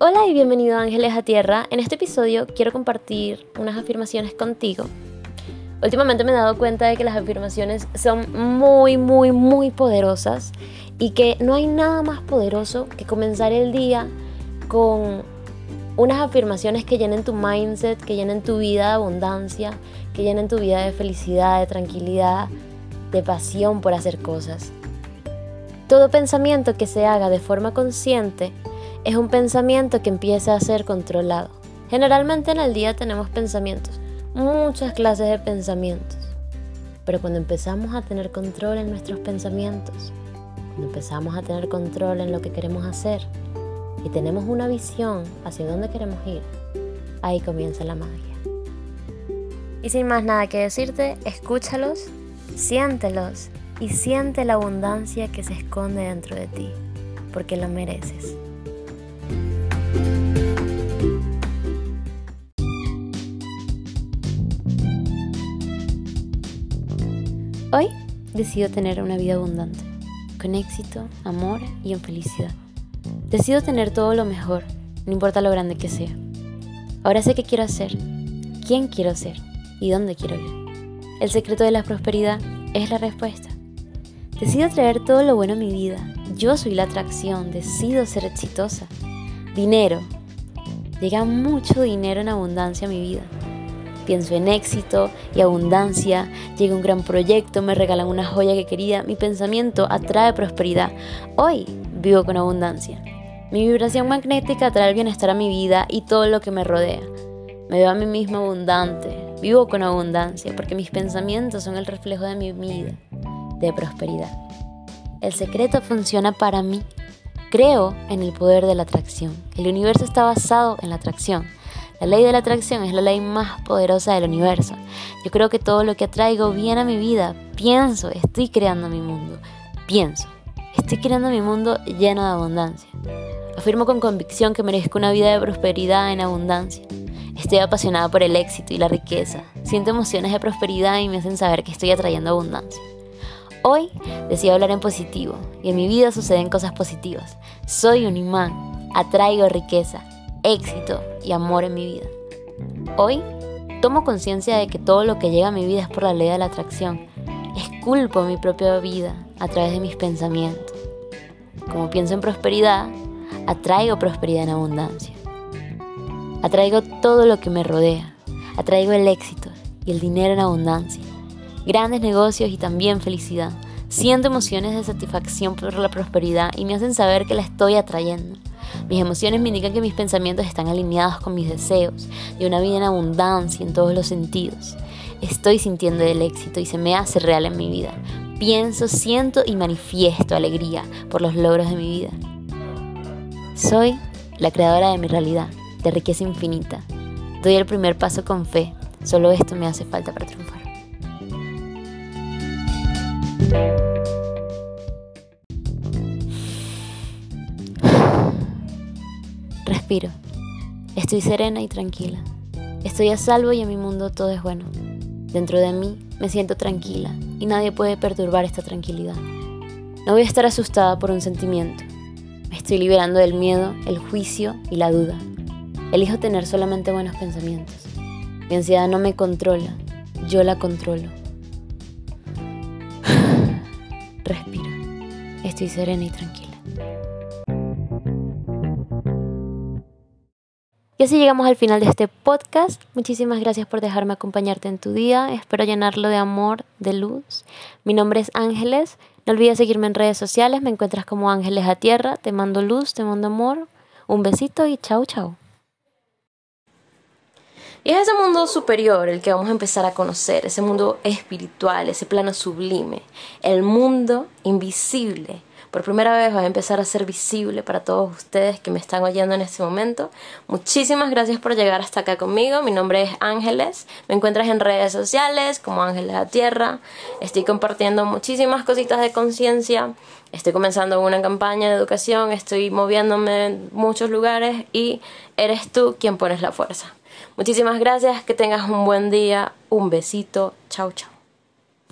Hola y bienvenido a Ángeles a Tierra. En este episodio quiero compartir unas afirmaciones contigo. Últimamente me he dado cuenta de que las afirmaciones son muy, muy, muy poderosas y que no hay nada más poderoso que comenzar el día con unas afirmaciones que llenen tu mindset, que llenen tu vida de abundancia, que llenen tu vida de felicidad, de tranquilidad, de pasión por hacer cosas. Todo pensamiento que se haga de forma consciente es un pensamiento que empieza a ser controlado. Generalmente en el día tenemos pensamientos, muchas clases de pensamientos. Pero cuando empezamos a tener control en nuestros pensamientos, cuando empezamos a tener control en lo que queremos hacer y tenemos una visión hacia dónde queremos ir, ahí comienza la magia. Y sin más nada que decirte, escúchalos, siéntelos y siente la abundancia que se esconde dentro de ti, porque lo mereces. Decido tener una vida abundante, con éxito, amor y en felicidad. Decido tener todo lo mejor, no importa lo grande que sea. Ahora sé qué quiero hacer, quién quiero ser y dónde quiero ir. El secreto de la prosperidad es la respuesta. Decido traer todo lo bueno a mi vida. Yo soy la atracción, decido ser exitosa. Dinero. Llega mucho dinero en abundancia a mi vida pienso en éxito y abundancia, llega un gran proyecto, me regalan una joya que quería, mi pensamiento atrae prosperidad. Hoy vivo con abundancia. Mi vibración magnética atrae el bienestar a mi vida y todo lo que me rodea. Me veo a mí mismo abundante, vivo con abundancia porque mis pensamientos son el reflejo de mi vida, de prosperidad. El secreto funciona para mí. Creo en el poder de la atracción. El universo está basado en la atracción. La ley de la atracción es la ley más poderosa del universo. Yo creo que todo lo que atraigo viene a mi vida. Pienso, estoy creando mi mundo. Pienso, estoy creando mi mundo lleno de abundancia. Afirmo con convicción que merezco una vida de prosperidad en abundancia. Estoy apasionada por el éxito y la riqueza. Siento emociones de prosperidad y me hacen saber que estoy atrayendo abundancia. Hoy decido hablar en positivo y en mi vida suceden cosas positivas. Soy un imán, atraigo riqueza, éxito y amor en mi vida. Hoy tomo conciencia de que todo lo que llega a mi vida es por la ley de la atracción. Esculpo mi propia vida a través de mis pensamientos. Como pienso en prosperidad, atraigo prosperidad en abundancia. Atraigo todo lo que me rodea. Atraigo el éxito y el dinero en abundancia. Grandes negocios y también felicidad. Siento emociones de satisfacción por la prosperidad y me hacen saber que la estoy atrayendo. Mis emociones me indican que mis pensamientos están alineados con mis deseos de una vida en abundancia en todos los sentidos. Estoy sintiendo el éxito y se me hace real en mi vida. Pienso, siento y manifiesto alegría por los logros de mi vida. Soy la creadora de mi realidad, de riqueza infinita. Doy el primer paso con fe. Solo esto me hace falta para triunfar. Respiro. Estoy serena y tranquila. Estoy a salvo y en mi mundo todo es bueno. Dentro de mí me siento tranquila y nadie puede perturbar esta tranquilidad. No voy a estar asustada por un sentimiento. Me estoy liberando del miedo, el juicio y la duda. Elijo tener solamente buenos pensamientos. Mi ansiedad no me controla, yo la controlo. Respiro. Estoy serena y tranquila. Y así llegamos al final de este podcast. Muchísimas gracias por dejarme acompañarte en tu día. Espero llenarlo de amor, de luz. Mi nombre es Ángeles. No olvides seguirme en redes sociales. Me encuentras como Ángeles a Tierra. Te mando luz, te mando amor. Un besito y chao, chao. Y es ese mundo superior el que vamos a empezar a conocer, ese mundo espiritual, ese plano sublime, el mundo invisible por primera vez va a empezar a ser visible para todos ustedes que me están oyendo en este momento. Muchísimas gracias por llegar hasta acá conmigo. Mi nombre es Ángeles. Me encuentras en redes sociales como Ángeles a Tierra. Estoy compartiendo muchísimas cositas de conciencia. Estoy comenzando una campaña de educación. Estoy moviéndome en muchos lugares y eres tú quien pones la fuerza. Muchísimas gracias. Que tengas un buen día. Un besito. Chau, chau.